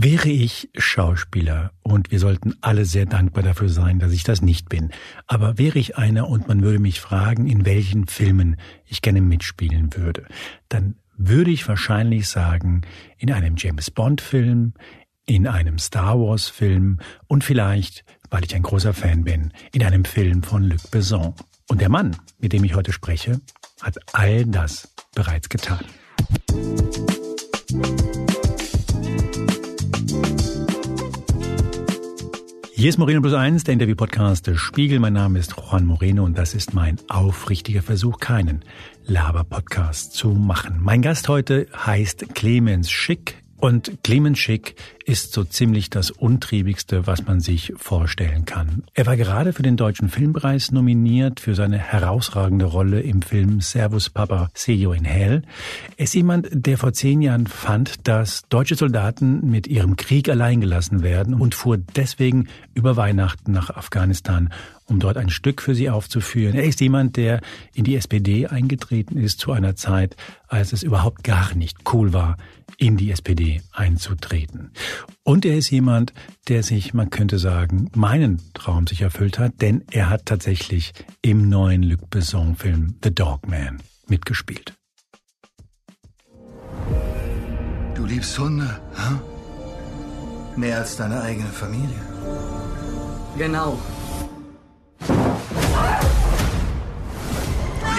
Wäre ich Schauspieler, und wir sollten alle sehr dankbar dafür sein, dass ich das nicht bin, aber wäre ich einer und man würde mich fragen, in welchen Filmen ich gerne mitspielen würde, dann würde ich wahrscheinlich sagen, in einem James Bond Film, in einem Star Wars Film und vielleicht, weil ich ein großer Fan bin, in einem Film von Luc Besson. Und der Mann, mit dem ich heute spreche, hat all das bereits getan. Hier ist Moreno Plus Eins, der Interview-Podcast des Spiegel. Mein Name ist Juan Moreno und das ist mein aufrichtiger Versuch, keinen Laber-Podcast zu machen. Mein Gast heute heißt Clemens Schick. Und Clemens Schick ist so ziemlich das Untriebigste, was man sich vorstellen kann. Er war gerade für den Deutschen Filmpreis nominiert für seine herausragende Rolle im Film Servus Papa, See You in Hell. Er ist jemand, der vor zehn Jahren fand, dass deutsche Soldaten mit ihrem Krieg allein gelassen werden und fuhr deswegen über Weihnachten nach Afghanistan um dort ein Stück für sie aufzuführen. Er ist jemand, der in die SPD eingetreten ist zu einer Zeit, als es überhaupt gar nicht cool war, in die SPD einzutreten. Und er ist jemand, der sich, man könnte sagen, meinen Traum sich erfüllt hat, denn er hat tatsächlich im neuen Luc Besson-Film The Dog Man mitgespielt. Du liebst Hunde, hm? Mehr als deine eigene Familie. Genau.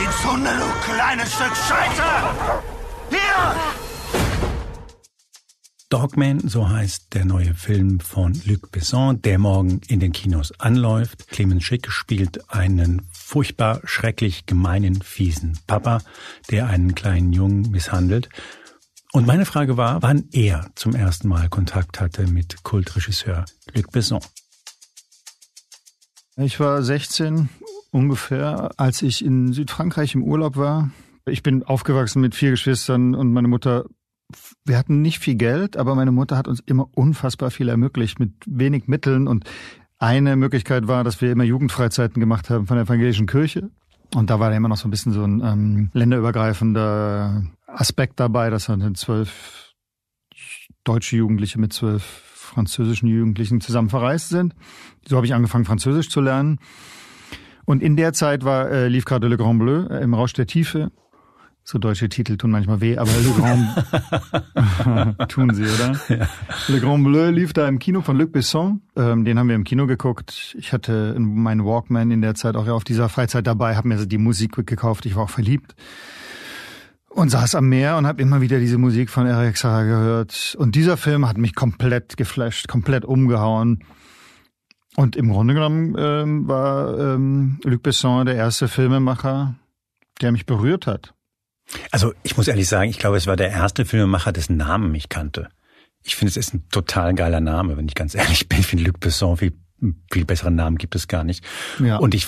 Hunde, du kleines Stück Scheiße! Hier! Dogman, so heißt der neue Film von Luc Besson, der morgen in den Kinos anläuft. Clemens Schick spielt einen furchtbar schrecklich gemeinen, fiesen Papa, der einen kleinen Jungen misshandelt. Und meine Frage war, wann er zum ersten Mal Kontakt hatte mit Kultregisseur Luc Besson. Ich war 16 ungefähr, als ich in Südfrankreich im Urlaub war. Ich bin aufgewachsen mit vier Geschwistern und meine Mutter, wir hatten nicht viel Geld, aber meine Mutter hat uns immer unfassbar viel ermöglicht mit wenig Mitteln und eine Möglichkeit war, dass wir immer Jugendfreizeiten gemacht haben von der evangelischen Kirche. Und da war da immer noch so ein bisschen so ein ähm, länderübergreifender Aspekt dabei, dass dann zwölf deutsche Jugendliche mit zwölf französischen Jugendlichen zusammen verreist sind. So habe ich angefangen, Französisch zu lernen. Und in der Zeit war, äh, lief gerade Le Grand Bleu äh, im Rausch der Tiefe. So deutsche Titel tun manchmal weh, aber Le Grand tun sie, oder? Ja. Le Grand Bleu lief da im Kino von Luc Besson. Ähm, den haben wir im Kino geguckt. Ich hatte meinen Walkman in der Zeit auch auf dieser Freizeit dabei, habe mir die Musik gekauft. Ich war auch verliebt und saß am Meer und habe immer wieder diese Musik von Eric Sarah gehört. Und dieser Film hat mich komplett geflasht, komplett umgehauen. Und im Grunde genommen ähm, war ähm, Luc Besson der erste Filmemacher, der mich berührt hat. Also ich muss ehrlich sagen, ich glaube, es war der erste Filmemacher, dessen Namen ich kannte. Ich finde, es ist ein total geiler Name, wenn ich ganz ehrlich bin. Ich finde Luc Besson viel, viel besseren Namen gibt es gar nicht. Ja. Und ich,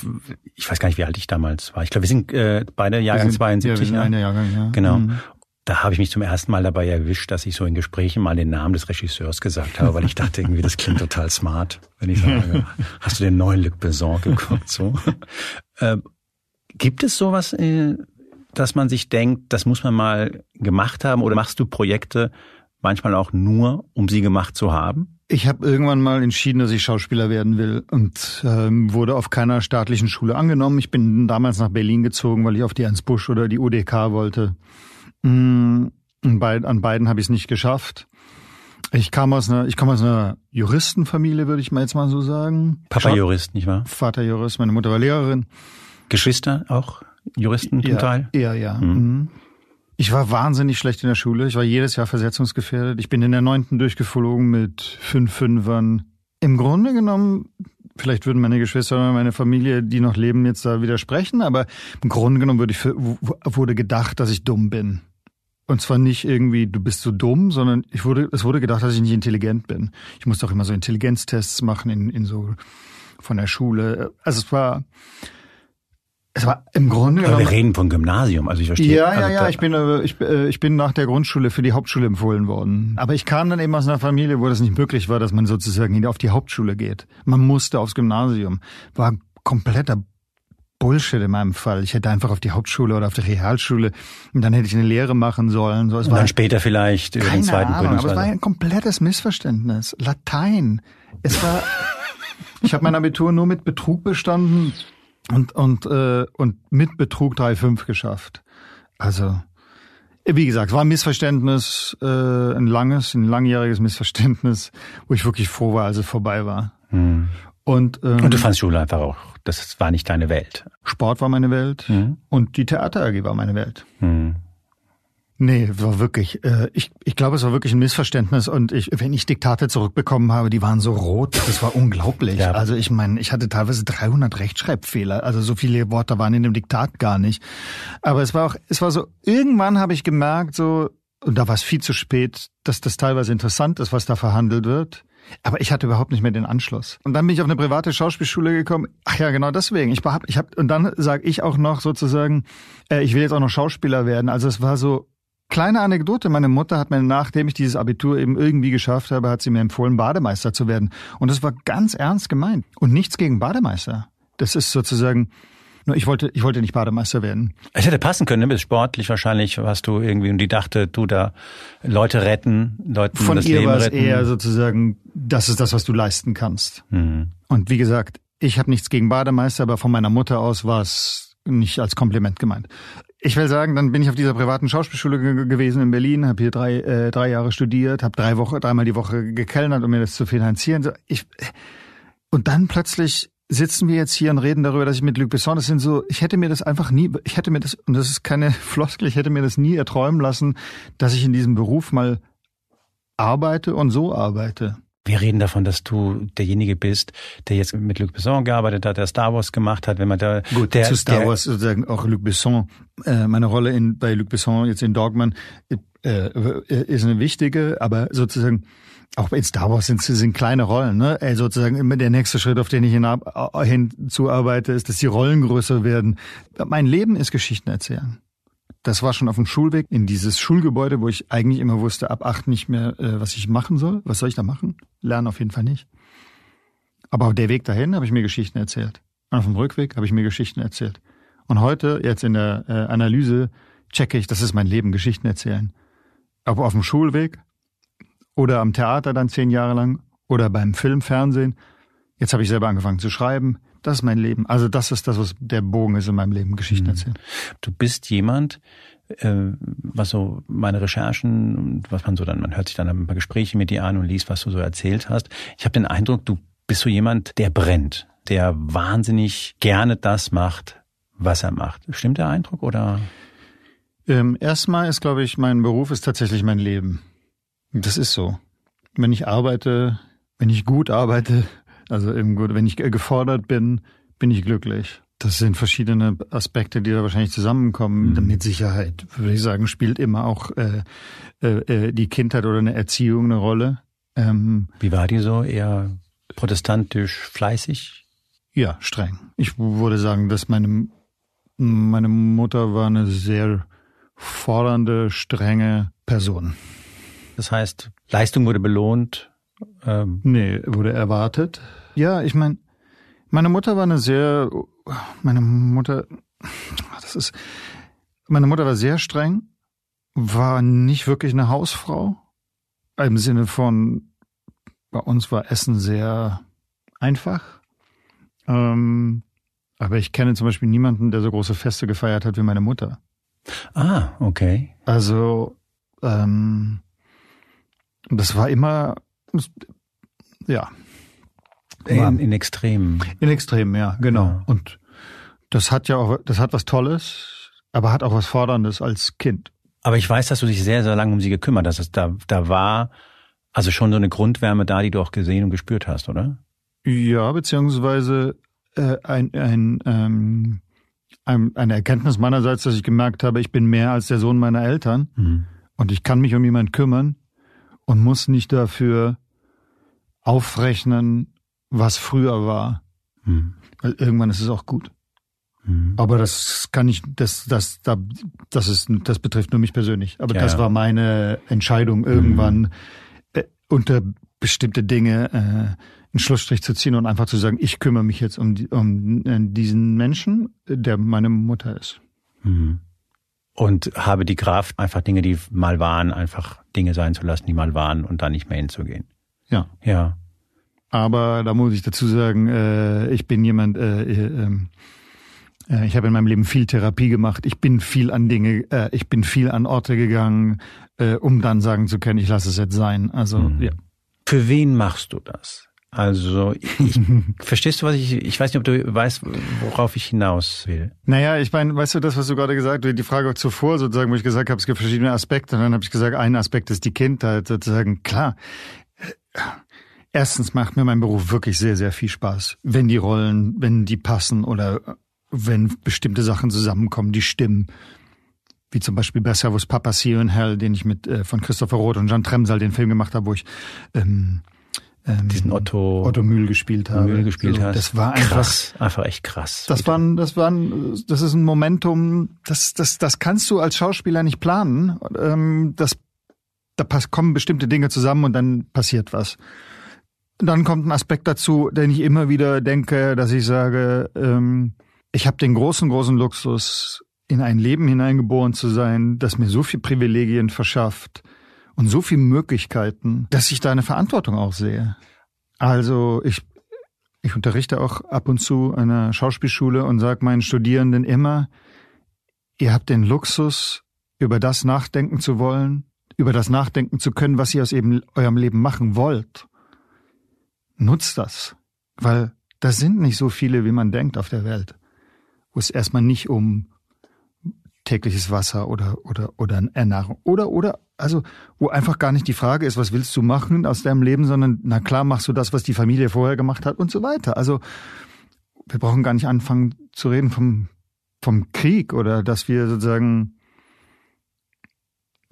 ich weiß gar nicht, wie alt ich damals war. Ich glaube, wir sind äh, beide Jahrgang wir sind, 72. Ja, wir sind eine Jahrgang, ja. Genau. Mhm da habe ich mich zum ersten Mal dabei erwischt, dass ich so in Gesprächen mal den Namen des Regisseurs gesagt habe, weil ich dachte irgendwie, das klingt total smart, wenn ich sage, hast du den neuen Luc Besson geguckt? So. Äh, gibt es sowas, äh, dass man sich denkt, das muss man mal gemacht haben oder machst du Projekte manchmal auch nur, um sie gemacht zu haben? Ich habe irgendwann mal entschieden, dass ich Schauspieler werden will und ähm, wurde auf keiner staatlichen Schule angenommen. Ich bin damals nach Berlin gezogen, weil ich auf die Ernst Busch oder die UDK wollte. Mm, an beiden habe ich es nicht geschafft. Ich kam aus einer, ich komme aus einer Juristenfamilie, würde ich mal jetzt mal so sagen. Papa Jurist, nicht wahr? Vater Jurist, meine Mutter war Lehrerin. Geschwister auch Juristen zum ja, Teil? Ja, ja. Mhm. mhm. Ich war wahnsinnig schlecht in der Schule. Ich war jedes Jahr versetzungsgefährdet. Ich bin in der neunten durchgeflogen mit fünf Fünfern. Im Grunde genommen vielleicht würden meine Geschwister oder meine Familie, die noch leben, jetzt da widersprechen, aber im Grunde genommen würde ich, wurde gedacht, dass ich dumm bin. Und zwar nicht irgendwie, du bist so dumm, sondern ich wurde, es wurde gedacht, dass ich nicht intelligent bin. Ich musste auch immer so Intelligenztests machen in, in so von der Schule. Also es war, es war im Grunde. Aber wir reden von Gymnasium, also ich verstehe. Ja, ja, also ja. Ich bin, äh, ich, äh, ich bin nach der Grundschule für die Hauptschule empfohlen worden. Aber ich kam dann eben aus einer Familie, wo das nicht möglich war, dass man sozusagen auf die Hauptschule geht. Man musste aufs Gymnasium. War kompletter Bullshit in meinem Fall. Ich hätte einfach auf die Hauptschule oder auf die Realschule und dann hätte ich eine Lehre machen sollen. So, es und war dann später vielleicht über den zweiten Ahnung, aber es war ein komplettes Missverständnis. Latein. Es war. ich habe mein Abitur nur mit Betrug bestanden und und äh, und mit Betrug 3,5 geschafft. Also wie gesagt, war ein Missverständnis, äh, ein langes, ein langjähriges Missverständnis, wo ich wirklich froh war, als es vorbei war. Hm. Und, ähm, Und du fandst Schule einfach auch, das war nicht deine Welt. Sport war meine Welt Mhm. und die Theater AG war meine Welt. Hm. Nee, war wirklich, äh, ich, ich glaube, es war wirklich ein Missverständnis und ich, wenn ich Diktate zurückbekommen habe, die waren so rot, das war unglaublich. Ja. Also ich meine, ich hatte teilweise 300 Rechtschreibfehler, also so viele Worte waren in dem Diktat gar nicht. Aber es war auch, es war so, irgendwann habe ich gemerkt, so, und da war es viel zu spät, dass das teilweise interessant ist, was da verhandelt wird. Aber ich hatte überhaupt nicht mehr den Anschluss. Und dann bin ich auf eine private Schauspielschule gekommen. Ach ja, genau deswegen. Ich hab, ich hab, und dann sage ich auch noch sozusagen, äh, ich will jetzt auch noch Schauspieler werden. Also es war so kleine Anekdote. Meine Mutter hat mir, nachdem ich dieses Abitur eben irgendwie geschafft habe, hat sie mir empfohlen, Bademeister zu werden. Und das war ganz ernst gemeint. Und nichts gegen Bademeister. Das ist sozusagen, nur ich wollte, ich wollte nicht Bademeister werden. Es hätte passen können, ne? Bist sportlich wahrscheinlich, warst du irgendwie, und die dachte, du da Leute retten, Leuten Von das ihr Leben war es retten. eher so,zusagen, das ist das, was du leisten kannst. Hm. Und wie gesagt, ich habe nichts gegen Bademeister, aber von meiner Mutter aus war es nicht als Kompliment gemeint. Ich will sagen, dann bin ich auf dieser privaten Schauspielschule ge gewesen in Berlin, habe hier drei, äh, drei Jahre studiert, habe drei Woche, dreimal die Woche gekellnert, um mir das zu finanzieren. Ich, und dann plötzlich sitzen wir jetzt hier und reden darüber, dass ich mit Luc Besson, das sind so, ich hätte mir das einfach nie, ich hätte mir das, und das ist keine Floskel, ich hätte mir das nie erträumen lassen, dass ich in diesem Beruf mal arbeite und so arbeite. Wir reden davon, dass du derjenige bist, der jetzt mit Luc Besson gearbeitet hat, der Star Wars gemacht hat, wenn man da Gut, der, zu Star der, Wars sozusagen auch Luc Besson. Äh, meine Rolle in, bei Luc Besson jetzt in Dogman äh, ist eine wichtige, aber sozusagen auch in Star Wars sind sind kleine Rollen. Ne? Äh, sozusagen immer der nächste Schritt, auf den ich äh, hinzuarbeite, ist, dass die Rollen größer werden. Mein Leben ist Geschichten erzählen. Das war schon auf dem Schulweg in dieses Schulgebäude, wo ich eigentlich immer wusste, ab acht nicht mehr, äh, was ich machen soll. Was soll ich da machen? Lernen auf jeden Fall nicht. Aber auf der Weg dahin habe ich mir Geschichten erzählt. Und auf dem Rückweg habe ich mir Geschichten erzählt. Und heute, jetzt in der äh, Analyse, checke ich, das ist mein Leben, Geschichten erzählen. Aber auf dem Schulweg oder am Theater dann zehn Jahre lang oder beim Film, Fernsehen. Jetzt habe ich selber angefangen zu schreiben. Das ist mein Leben. Also das ist das, was der Bogen ist in meinem Leben, Geschichten erzählen. du bist jemand, äh, was so meine Recherchen und was man so dann, man hört sich dann ein paar Gespräche mit dir an und liest, was du so erzählt hast. Ich habe den Eindruck, du bist so jemand, der brennt, der wahnsinnig gerne das macht, was er macht. Stimmt der Eindruck oder? Ähm, erstmal ist, glaube ich, mein Beruf ist tatsächlich mein Leben. Das ist so. Wenn ich arbeite, wenn ich gut arbeite, also eben gut, wenn ich gefordert bin, bin ich glücklich. Das sind verschiedene Aspekte, die da wahrscheinlich zusammenkommen. Mhm. Mit Sicherheit, würde ich sagen, spielt immer auch äh, äh, die Kindheit oder eine Erziehung eine Rolle. Ähm, Wie war die so? Eher protestantisch, fleißig? ja, streng. Ich würde sagen, dass meine, meine Mutter war eine sehr fordernde, strenge Person. Das heißt, Leistung wurde belohnt. Ähm, Nee, wurde erwartet. Ja, ich meine, meine Mutter war eine sehr, meine Mutter, das ist, meine Mutter war sehr streng, war nicht wirklich eine Hausfrau. Im Sinne von, bei uns war Essen sehr einfach. Ähm, aber ich kenne zum Beispiel niemanden, der so große Feste gefeiert hat wie meine Mutter. ah, okay. Also, ähm, das war immer, ja, In, in Extremen. In Extremen, ja, genau. Ja. Und das hat ja auch, das hat was Tolles, aber hat auch was Forderndes als Kind. Aber ich weiß, dass du dich sehr, sehr lange um sie gekümmert hast. Das- Da, da war also schon so eine Grundwärme da, die du auch gesehen und gespürt hast, oder? Ja, beziehungsweise äh, ein, ein, ähm, ein, eine Erkenntnis meinerseits, dass ich gemerkt habe, ich bin mehr als der Sohn meiner Eltern Mhm. und ich kann mich um jemanden kümmern und muss nicht dafür aufrechnen, was früher war. Mhm. Weil irgendwann ist es auch gut. Mhm. Aber das kann ich, das, das, da, das ist, das betrifft nur mich persönlich. Aber Ja, das ja. war meine Entscheidung irgendwann äh, unter bestimmte Dinge einen Schlussstrich zu ziehen und einfach zu sagen, ich kümmere mich jetzt um, die, um äh, diesen Menschen, der meine Mutter ist. Mhm. Und habe die Kraft, einfach Dinge, die mal waren, einfach Dinge sein zu lassen, die mal waren und dann nicht mehr hinzugehen. Ja. Ja. Aber da muss ich dazu sagen, äh, ich bin jemand, äh, äh, äh, ich habe in meinem Leben viel Therapie gemacht. Ich bin viel an Dinge, äh, ich bin viel an Orte gegangen, äh, um dann sagen zu können, ich lasse es jetzt sein. Also Mhm. ja. Für wen machst du das? Also, ich, verstehst du, was ich, ich weiß nicht, ob du weißt, worauf ich hinaus will. Naja, ich meine, weißt du das, was du gerade gesagt hast, die Frage zuvor sozusagen, wo ich gesagt habe, es gibt verschiedene Aspekte. Und dann habe ich gesagt, ein Aspekt ist die Kindheit sozusagen. Klar, erstens macht mir mein Beruf wirklich sehr, sehr viel Spaß. Wenn die Rollen, wenn die passen oder wenn bestimmte Sachen zusammenkommen, die stimmen. Wie zum Beispiel bei Servus Papa, See in Hell, den ich mit äh, von Christopher Roth und Jan Tremsal den Film gemacht habe, wo ich ähm, ähm, Diesen Otto, Otto Mühl gespielt habe. Mühl gespielt so, hast. Das war einfach krass, einfach echt krass. das war ein, das war ein, das ist ein Momentum, das, das, das kannst du als Schauspieler nicht planen. Ähm, das, da pass, kommen bestimmte Dinge zusammen und dann passiert was. Dann kommt ein Aspekt dazu, den ich immer wieder denke, dass ich sage, ähm, ich habe den großen, großen Luxus, in ein Leben hineingeboren zu sein, das mir so viel Privilegien verschafft und so viele Möglichkeiten, dass ich da eine Verantwortung auch sehe. Also ich ich unterrichte auch ab und zu an einer Schauspielschule und sage meinen Studierenden immer, ihr habt den Luxus, über das nachdenken zu wollen, über das nachdenken zu können, was ihr aus eben eurem Leben machen wollt. Nutzt das, weil das sind nicht so viele, wie man denkt auf der Welt, wo es erstmal nicht um tägliches Wasser oder oder oder Ernährung oder oder also wo einfach gar nicht die Frage ist, was willst du machen aus deinem Leben, sondern na klar machst du das, was die Familie vorher gemacht hat und so weiter. Also wir brauchen gar nicht anfangen zu reden vom vom Krieg oder dass wir sozusagen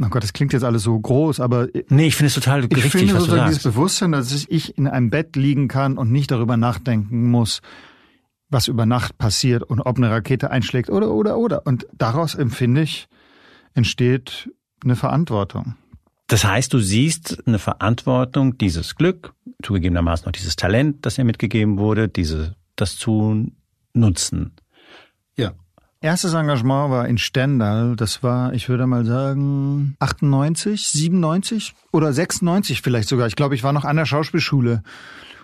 Oh Gott, das klingt jetzt alles so groß, aber Nee, ich finde es total ich richtig, finde was du sozusagen dieses sagst. Bewusstsein, dass ich in einem Bett liegen kann und nicht darüber nachdenken muss, was über Nacht passiert und ob eine Rakete einschlägt oder oder oder. Und daraus empfinde ich, entsteht eine Verantwortung. Das heißt, du siehst eine Verantwortung, dieses Glück, zugegebenermaßen noch dieses Talent, das dir mitgegeben wurde, diese, das zu nutzen. Ja. Erstes Engagement war in Stendal. Das war, ich würde mal sagen, 98, 97 oder 96 vielleicht sogar. Ich glaube, ich war noch an der Schauspielschule.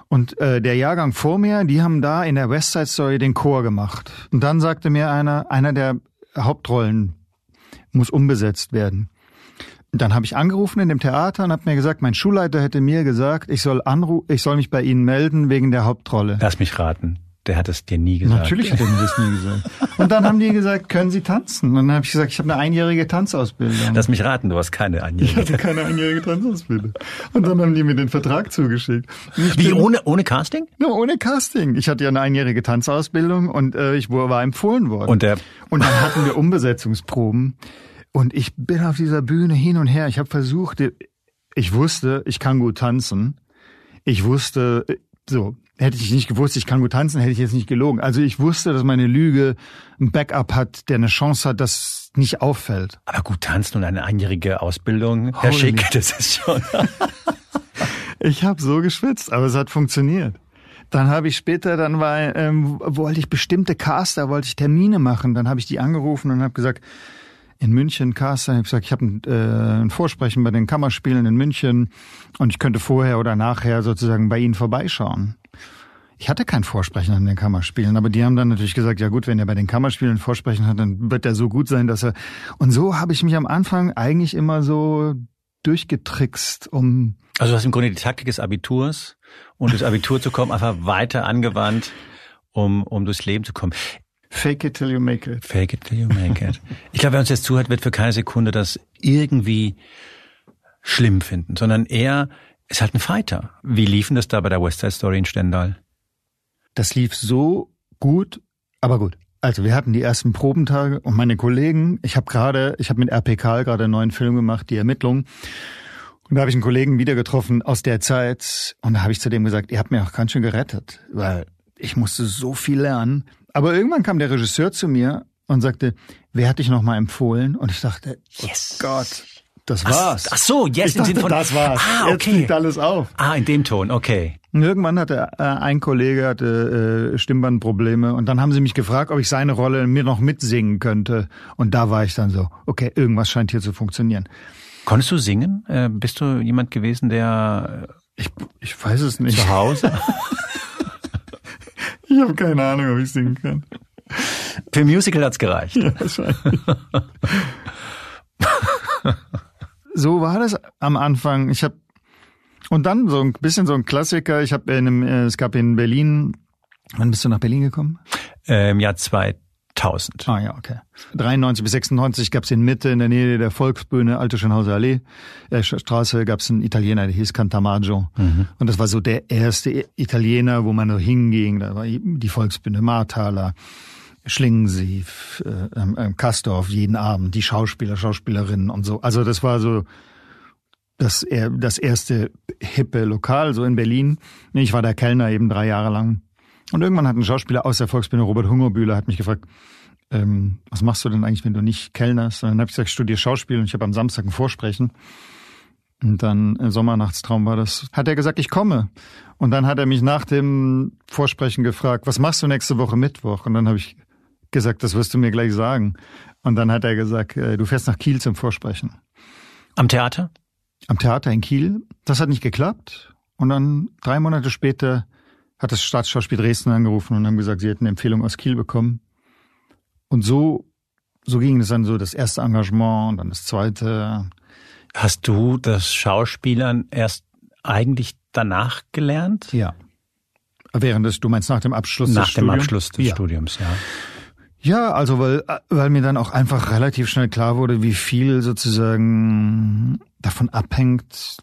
Und äh, der Jahrgang vor mir, die haben da in der West Side Story den Chor gemacht. Und dann sagte mir einer, einer der Hauptrollen muss umbesetzt werden. Und dann habe ich angerufen in dem Theater und habe mir gesagt, mein Schulleiter hätte mir gesagt, ich soll anru ich soll mich bei Ihnen melden wegen der Hauptrolle. Lass mich raten. Der hat es dir nie gesagt. Natürlich hat er mir das nie gesagt. Und dann haben die gesagt, können Sie tanzen? Und dann habe ich gesagt, ich habe eine einjährige Tanzausbildung. Lass mich raten, du hast keine ich Einjährige. hatte keine einjährige Tanzausbildung. Und dann haben die mir den Vertrag zugeschickt. Ich Wie, ohne, ohne Casting? Nur ohne Casting. Ich hatte ja eine einjährige Tanzausbildung und äh, ich war empfohlen worden. Und der, Und dann hatten wir Umbesetzungsproben. Und ich bin auf dieser Bühne hin und her. Ich habe versucht, ich wusste, ich kann gut tanzen. Ich wusste, so, hätte ich nicht gewusst, ich kann gut tanzen, hätte ich jetzt nicht gelogen. Also ich wusste, dass meine Lüge ein Backup hat, der eine Chance hat, dass nicht auffällt. aber gut tanzen und eine einjährige Ausbildung, Herr Holy. Schick, das ist schon. Ich habe so geschwitzt, aber es hat funktioniert. Dann habe ich später, dann war, ähm, wollte ich bestimmte Caster, wollte ich Termine machen. Dann habe ich die angerufen und habe gesagt, in München Caster, ich habe gesagt, ich habe ein, äh, ein Vorsprechen bei den Kammerspielen in München und ich könnte vorher oder nachher sozusagen bei Ihnen vorbeischauen. Ich hatte kein Vorsprechen an den Kammerspielen, aber die haben dann natürlich gesagt, ja gut, wenn er bei den Kammerspielen Vorsprechen hat, dann wird er so gut sein, dass er. Und so habe ich mich am Anfang eigentlich immer so durchgetrickst, um Also du hast im Grunde die Taktik des Abiturs und das Abitur zu kommen, einfach weiter angewandt, um, um durchs Leben zu kommen. Fake it till you make it. Fake it till you make it. Ich glaube, wer uns jetzt zuhört, wird für keine Sekunde das irgendwie schlimm finden, sondern eher ist halt ein Fighter. Wie liefen das da bei der West Side Story in Stendal? Das lief so gut, aber gut. Also wir hatten die ersten Probentage und meine Kollegen, ich habe gerade, ich habe mit RP Karl gerade einen neuen Film gemacht, die Ermittlung. Und da habe ich einen Kollegen wieder getroffen aus der Zeit und da habe ich zu dem gesagt, ihr habt mir auch ganz schön gerettet, weil ich musste so viel lernen. Aber irgendwann kam der Regisseur zu mir und sagte, wer hat dich nochmal empfohlen? Und ich dachte, Yes. oh Gott, das war's. ach so, yes, ich im Sinne von- das war's. Ah, Jetzt okay. liegt alles auf. Ah, in dem Ton, okay. Und irgendwann hatte äh, ein Kollege hatte äh, Stimmbandprobleme und dann haben sie mich gefragt, ob ich seine Rolle mir noch mitsingen könnte. Und da war ich dann so, okay, irgendwas scheint hier zu funktionieren. Konntest du singen? Äh, bist du jemand gewesen, der Ich, ich weiß es nicht. zu Hause? Ich habe keine Ahnung, ob ich singen kann. Für Musical hat's gereicht. Ja, wahrscheinlich. so war das am Anfang. Ich habe und dann so ein bisschen so ein Klassiker. Ich habe in einem, äh, es gab in Berlin. Wann bist du nach Berlin gekommen? Im Jahr 2000. Ah ja, okay. 93 bis 96 gab es in Mitte in der Nähe der Volksbühne Alte Schönhauser Allee äh, Straße gab es einen Italiener, der hieß Cantamaggio. Und das war so der erste Italiener, wo man so hinging. Da war die Volksbühne Marthaler. Schlingensief, äh, ähm, ähm, Kastorf jeden Abend, die Schauspieler, Schauspielerinnen und so. Also das war so das, das erste hippe Lokal, so in Berlin. Ich war der Kellner eben drei Jahre lang. Und irgendwann hat ein Schauspieler aus der Volksbühne, Robert Hungerbühler, hat mich gefragt, ähm, was machst du denn eigentlich, wenn du nicht kellnerst? Und dann habe ich gesagt, ich studiere Schauspiel und ich habe am Samstag ein Vorsprechen. Und dann äh, Sommernachtstraum war das. Hat er gesagt, ich komme. Und dann hat er mich nach dem Vorsprechen gefragt, was machst du nächste Woche Mittwoch? Und dann habe ich gesagt, das wirst du mir gleich sagen. Und dann hat er gesagt, äh, du fährst nach Kiel zum Vorsprechen. Am Theater? Am Theater in Kiel. Das hat nicht geklappt. Und dann drei Monate später hat das Staatsschauspiel Dresden angerufen und haben gesagt, sie hätten eine Empfehlung aus Kiel bekommen. Und so, so ging es dann so das erste Engagement und dann das zweite. Hast du das Schauspielern erst eigentlich danach gelernt? Ja. Während des, du meinst nach dem Abschluss Nach des dem Studiums? Abschluss des ja. Studiums, ja. Ja, also weil, weil mir dann auch einfach relativ schnell klar wurde, wie viel sozusagen davon abhängt,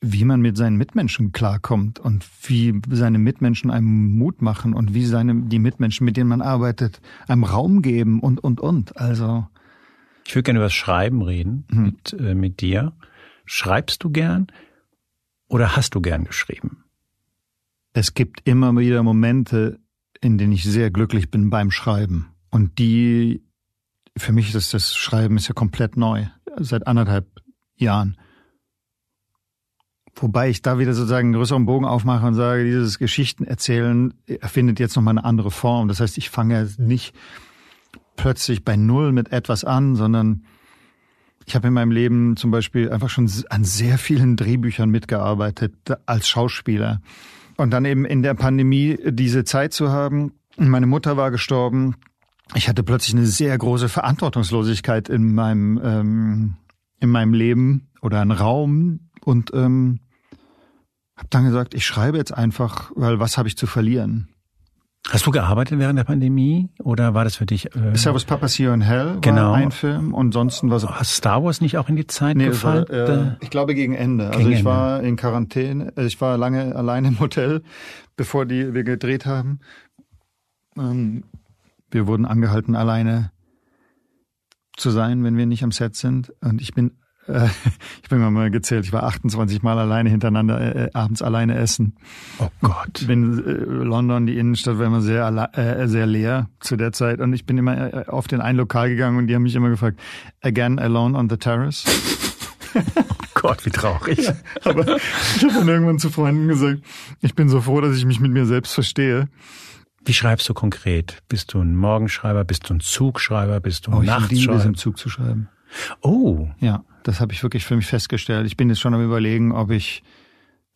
wie man mit seinen Mitmenschen klarkommt und wie seine Mitmenschen einem Mut machen und wie seine, die Mitmenschen, mit denen man arbeitet, einem Raum geben und, und, und. Also, Ich würde gerne über das Schreiben reden mit, äh, mit dir. Schreibst du gern oder hast du gern geschrieben? es gibt immer wieder Momente, in denen ich sehr glücklich bin beim Schreiben. Und die, für mich ist das Schreiben ist ja komplett neu. Seit anderthalb Jahren. Wobei ich da wieder sozusagen einen größeren Bogen aufmache und sage, dieses Geschichtenerzählen erfindet jetzt nochmal eine andere Form. Das heißt, ich fange nicht plötzlich bei Null mit etwas an, sondern ich habe in meinem Leben zum Beispiel einfach schon an sehr vielen Drehbüchern mitgearbeitet als Schauspieler. Und dann eben in der Pandemie diese Zeit zu haben. Meine Mutter war gestorben. Ich hatte plötzlich eine sehr große Verantwortungslosigkeit in meinem ähm, in meinem Leben oder einen Raum und ähm, habe dann gesagt, ich schreibe jetzt einfach, weil was habe ich zu verlieren? Hast du gearbeitet während der Pandemie oder war das für dich? Äh, Servus Papa See You in Hell war Genau. ein Film und sonst was. Hast Star Wars nicht auch in die Zeit Nee, es war, gefallen? äh, ich glaube gegen Ende. also Gegen ich Ende. war in Quarantäne, äh, ich war lange alleine im Hotel, bevor die wir gedreht haben. Ähm, wir wurden angehalten, alleine zu sein, wenn wir nicht am Set sind. Und ich bin, äh, ich bin mal gezählt, ich war 28 Mal alleine hintereinander äh, abends alleine essen. oh Gott. bin äh, London, die Innenstadt war immer sehr äh, sehr leer zu der Zeit und ich bin immer äh, auf den ein Lokal gegangen und die haben mich immer gefragt, again alone on the terrace. Gott, wie traurig. Aber ich habe dann irgendwann zu Freunden gesagt, ich bin so froh, dass ich mich mit mir selbst verstehe. Wie schreibst du konkret? Bist du ein Morgenschreiber? Bist du ein Zugschreiber? Bist du ein Oh, ich liebe es Nachtschreiber? im Zug zu schreiben. Oh, Ja, das habe ich wirklich für mich festgestellt. Ich bin jetzt schon am überlegen, ob ich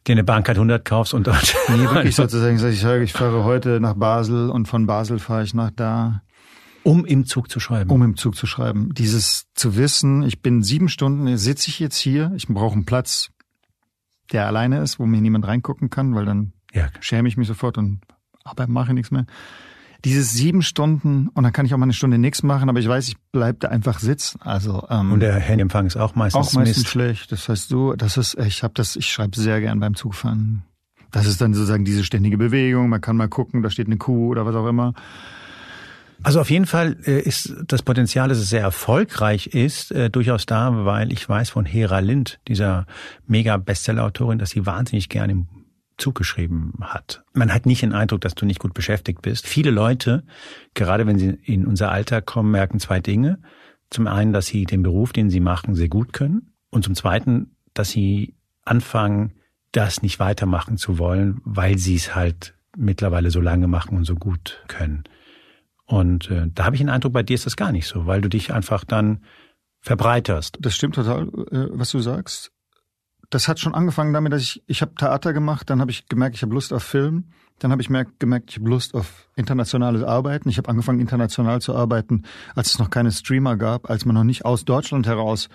dir eine Bahncard 100 kaufst und dort. nee, wirklich sozusagen sage, ich sage, ich fahre heute nach Basel und von Basel fahre ich nach da. um im Zug zu schreiben. um im Zug zu schreiben. Dieses zu wissen, ich bin sieben Stunden, sitze ich jetzt hier, ich brauche einen Platz, der alleine ist, wo mir niemand reingucken kann, weil dann Ja. schäme ich mich sofort und aber mache nichts mehr. Dieses sieben Stunden und dann kann ich auch mal eine Stunde nichts machen, aber ich weiß, ich bleib da einfach sitzen. Also ähm, Und der Handyempfang ist auch meistens, auch meistens Mist. schlecht. Das heißt, du, das ist, ich habe das, ich schreibe sehr gern beim Zugfahren. Das ist dann sozusagen diese ständige Bewegung. Man kann mal gucken, da steht eine Kuh oder was auch immer. Also auf jeden Fall äh, ist das Potenzial, dass es sehr erfolgreich ist, äh, durchaus da, weil ich weiß von Hera Lind, dieser mega Bestseller-Autorin, dass sie wahnsinnig gern im Zug geschrieben hat. Man hat nicht den Eindruck, dass du nicht gut beschäftigt bist. Viele Leute, gerade wenn sie in unser Alter kommen, merken zwei Dinge. Zum einen, dass sie den Beruf, den sie machen, sehr gut können. Und zum zweiten, dass sie anfangen, das nicht weitermachen zu wollen, weil sie es halt mittlerweile so lange machen und so gut können. Und äh, da habe ich den Eindruck, bei dir ist das gar nicht so, weil du dich einfach dann verbreiterst. Das stimmt total, äh, was du sagst. Das hat schon angefangen damit, dass ich, ich habe Theater gemacht, dann habe ich gemerkt, ich habe Lust auf Film, dann habe ich gemerkt, ich habe Lust auf internationales Arbeiten. Ich habe angefangen, international zu arbeiten, als es noch keine Streamer gab, als man noch nicht aus Deutschland heraus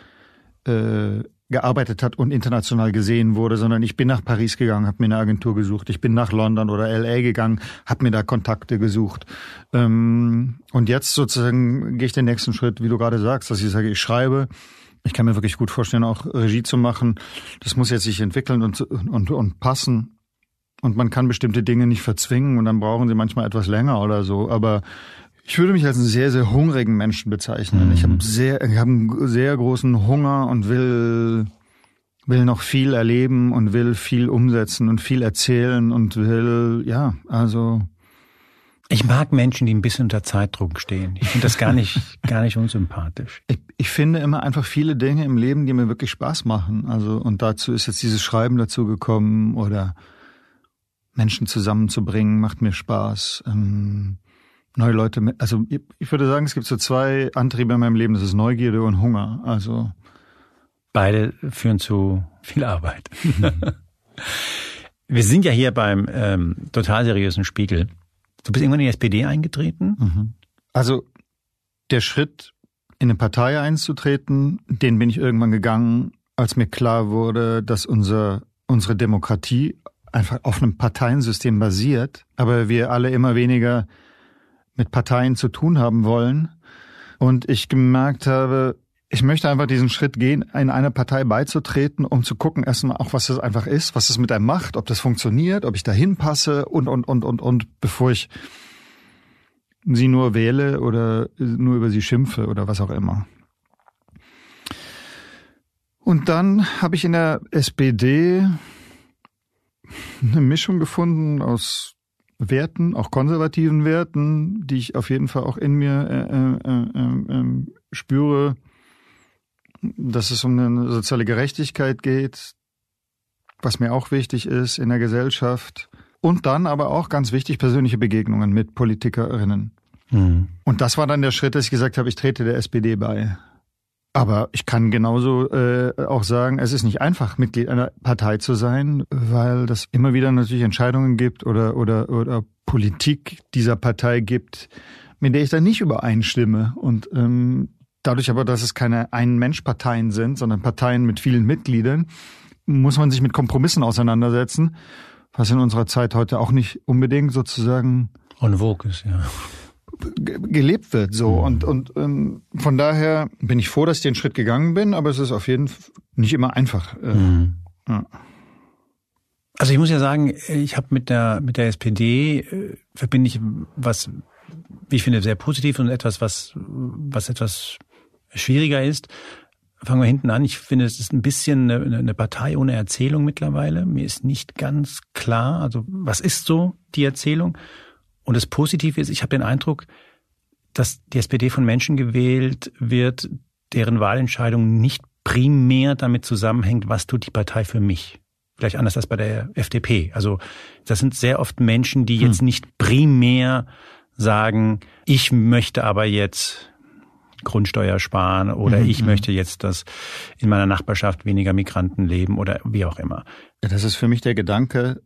äh, gearbeitet hat und international gesehen wurde, sondern ich bin nach Paris gegangen, habe mir eine Agentur gesucht, ich bin nach London oder LA gegangen, habe mir da Kontakte gesucht. Ähm, und jetzt sozusagen gehe ich den nächsten Schritt, wie du gerade sagst, dass ich sage, ich schreibe. Ich kann mir wirklich gut vorstellen, auch Regie zu machen. Das muss jetzt sich entwickeln und, und, und passen. Und man kann bestimmte Dinge nicht verzwingen und dann brauchen sie manchmal etwas länger oder so. Aber ich würde mich als einen sehr, sehr hungrigen Menschen bezeichnen. Mhm. Ich habe sehr, ich habe einen sehr großen Hunger und will, will noch viel erleben und will viel umsetzen und viel erzählen und will, ja, also. Ich mag Menschen, die ein bisschen unter Zeitdruck stehen. Ich finde das gar nicht, gar nicht unsympathisch. Ich, ich finde immer einfach viele Dinge im Leben, die mir wirklich Spaß machen. Also, und dazu ist jetzt dieses Schreiben dazu gekommen oder Menschen zusammenzubringen, macht mir Spaß. Ähm, neue Leute mit, also ich würde sagen, es gibt so zwei Antriebe in meinem Leben, das ist Neugierde und Hunger. Also beide führen zu viel Arbeit. Wir sind ja hier beim ähm, total seriösen Spiegel. Du bist irgendwann in die SPD eingetreten? Mhm. Also der Schritt, in eine Partei einzutreten, den bin ich irgendwann gegangen, als mir klar wurde, dass unser, unsere Demokratie einfach auf einem Parteiensystem basiert, aber wir alle immer weniger mit Parteien zu tun haben wollen. Und ich gemerkt habe, ich möchte einfach diesen Schritt gehen, in eine Partei beizutreten, um zu gucken, erstmal auch, was das einfach ist, was es mit einem macht, ob das funktioniert, ob ich da hinpasse und, und, und, und, und, bevor ich sie nur wähle oder nur über sie schimpfe oder was auch immer. Und dann habe ich in der SPD eine Mischung gefunden aus Werten, auch konservativen Werten, die ich auf jeden Fall auch in mir äh, äh, äh, ähm, spüre, dass es um eine soziale Gerechtigkeit geht, was mir auch wichtig ist in der Gesellschaft. Und dann aber auch ganz wichtig persönliche Begegnungen mit Politikerinnen. Mhm. Und das war dann der Schritt, dass ich gesagt habe, ich trete der SPD bei. Aber ich kann genauso äh, auch sagen, es ist nicht einfach, Mitglied einer Partei zu sein, weil das immer wieder natürlich Entscheidungen gibt oder, oder, oder Politik dieser Partei gibt, mit der ich dann nicht übereinstimme. Und ähm, dadurch aber, dass es keine Ein-Mensch-Parteien sind, sondern Parteien mit vielen Mitgliedern, muss man sich mit Kompromissen auseinandersetzen, was in unserer Zeit heute auch nicht unbedingt sozusagen on vogue ist, ja gelebt wird so mhm. und und ähm, von daher bin ich froh, dass ich den Schritt gegangen bin, aber es ist auf jeden Fall nicht immer einfach. Äh, mhm. ja. Also ich muss ja sagen, ich habe mit der mit der SPD äh, verbinde ich was, wie ich finde, sehr positiv und etwas, was was etwas schwieriger ist. Fangen wir hinten an. Ich finde, es ist ein bisschen eine, eine Partei ohne Erzählung mittlerweile. Mir ist nicht ganz klar, also was ist so die Erzählung? Und das Positive ist, ich habe den Eindruck, dass die SPD von Menschen gewählt wird, deren Wahlentscheidung nicht primär damit zusammenhängt, was tut die Partei für mich. Vielleicht anders als bei der FDP. Also das sind sehr oft Menschen, die jetzt hm. nicht primär sagen, ich möchte aber jetzt Grundsteuer sparen oder mhm, ich mhm. möchte jetzt, dass in meiner Nachbarschaft weniger Migranten leben oder wie auch immer. Das ist für mich der Gedanke,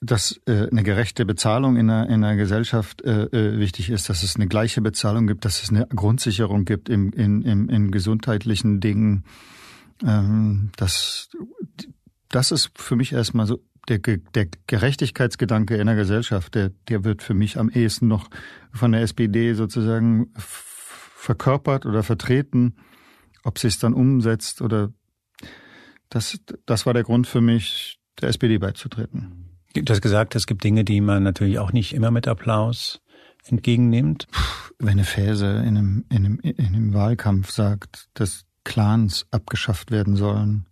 dass äh, eine gerechte Bezahlung in einer, in einer Gesellschaft äh, äh, wichtig ist, dass es eine gleiche Bezahlung gibt, dass es eine Grundsicherung gibt im, in, im, in gesundheitlichen Dingen. Ähm, das, das ist für mich erstmal so der, der Gerechtigkeitsgedanke in der Gesellschaft, der, der wird für mich am ehesten noch von der SPD sozusagen verkörpert oder vertreten. Ob sie es dann umsetzt oder das, das war der Grund für mich, der SPD beizutreten. Du hast gesagt, es gibt Dinge, die man natürlich auch nicht immer mit Applaus entgegennimmt. Wenn eine Fäse in einem, in einem, in einem Wahlkampf sagt, dass Clans abgeschafft werden sollen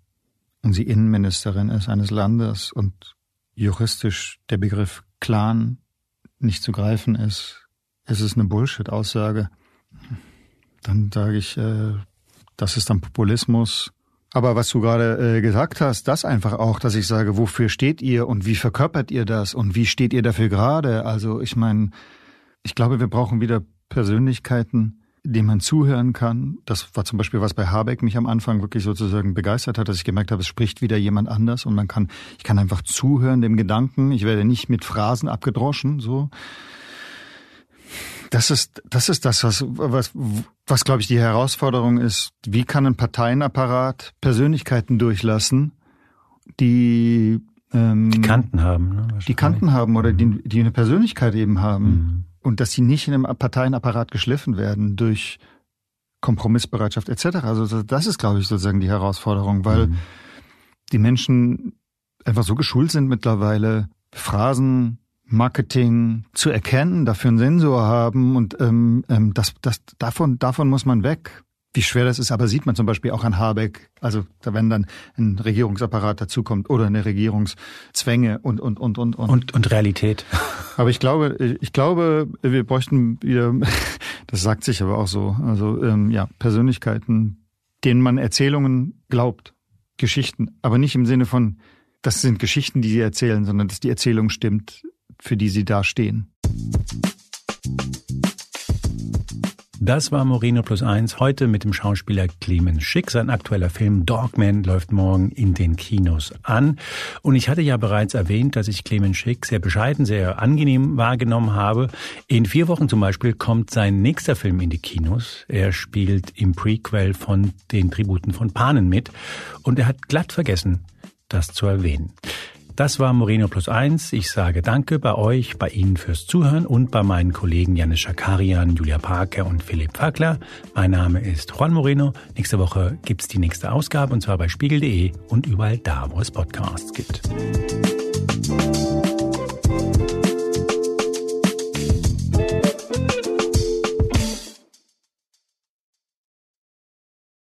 und sie Innenministerin ist eines Landes und juristisch der Begriff Clan nicht zu greifen ist, ist es eine Bullshit-Aussage. Dann sage ich, äh, das ist dann Populismus Aber was du gerade äh, gesagt hast, das einfach auch, dass ich sage, wofür steht ihr und wie verkörpert ihr das und wie steht ihr dafür gerade? Also ich meine, ich glaube, wir brauchen wieder Persönlichkeiten, dem man zuhören kann. Das war zum Beispiel, was bei Habeck mich am Anfang wirklich sozusagen begeistert hat, dass ich gemerkt habe, es spricht wieder jemand anders und man kann, ich kann einfach zuhören dem Gedanken. Ich werde nicht mit Phrasen abgedroschen, so. Das ist, das ist das, was, was, was glaube ich die Herausforderung ist. Wie kann ein Parteienapparat Persönlichkeiten durchlassen, die, ähm, die Kanten haben, ne? Die Kanten haben oder die, die eine Persönlichkeit eben haben. Mhm. Und dass sie nicht in einem Parteienapparat geschliffen werden durch Kompromissbereitschaft etc. Also das ist, glaube ich, sozusagen die Herausforderung, weil mhm. die Menschen einfach so geschult sind mittlerweile, Phrasen Marketing zu erkennen, dafür einen Sensor haben und ähm, ähm, das, das, davon, davon muss man weg. Wie schwer das ist, aber sieht man zum Beispiel auch an Habeck. Also wenn dann ein Regierungsapparat dazukommt oder eine Regierungszwänge und und und und und und, und Realität. Aber ich glaube, ich glaube, wir bräuchten wieder. Das sagt sich aber auch so. Also ähm, ja, Persönlichkeiten, denen man Erzählungen glaubt, Geschichten, aber nicht im Sinne von, das sind Geschichten, die sie erzählen, sondern dass die Erzählung stimmt für die sie da stehen. Das war Moreno Plus Eins heute mit dem Schauspieler Clemens Schick. Sein aktueller Film Dogman läuft morgen in den Kinos an. Und ich hatte ja bereits erwähnt, dass ich Clemens Schick sehr bescheiden, sehr angenehm wahrgenommen habe. In vier Wochen zum Beispiel kommt sein nächster Film in die Kinos. Er spielt im Prequel von den Tributen von Panen mit. Und er hat glatt vergessen, das zu erwähnen. Das war Moreno Plus Eins. Ich sage Danke bei euch, bei Ihnen fürs Zuhören und bei meinen Kollegen Janis Schakarian, Julia Parker und Philipp Fackler. Mein Name ist Juan Moreno. Nächste Woche gibt's die nächste Ausgabe und zwar bei spiegel.de und überall da, wo es Podcasts gibt.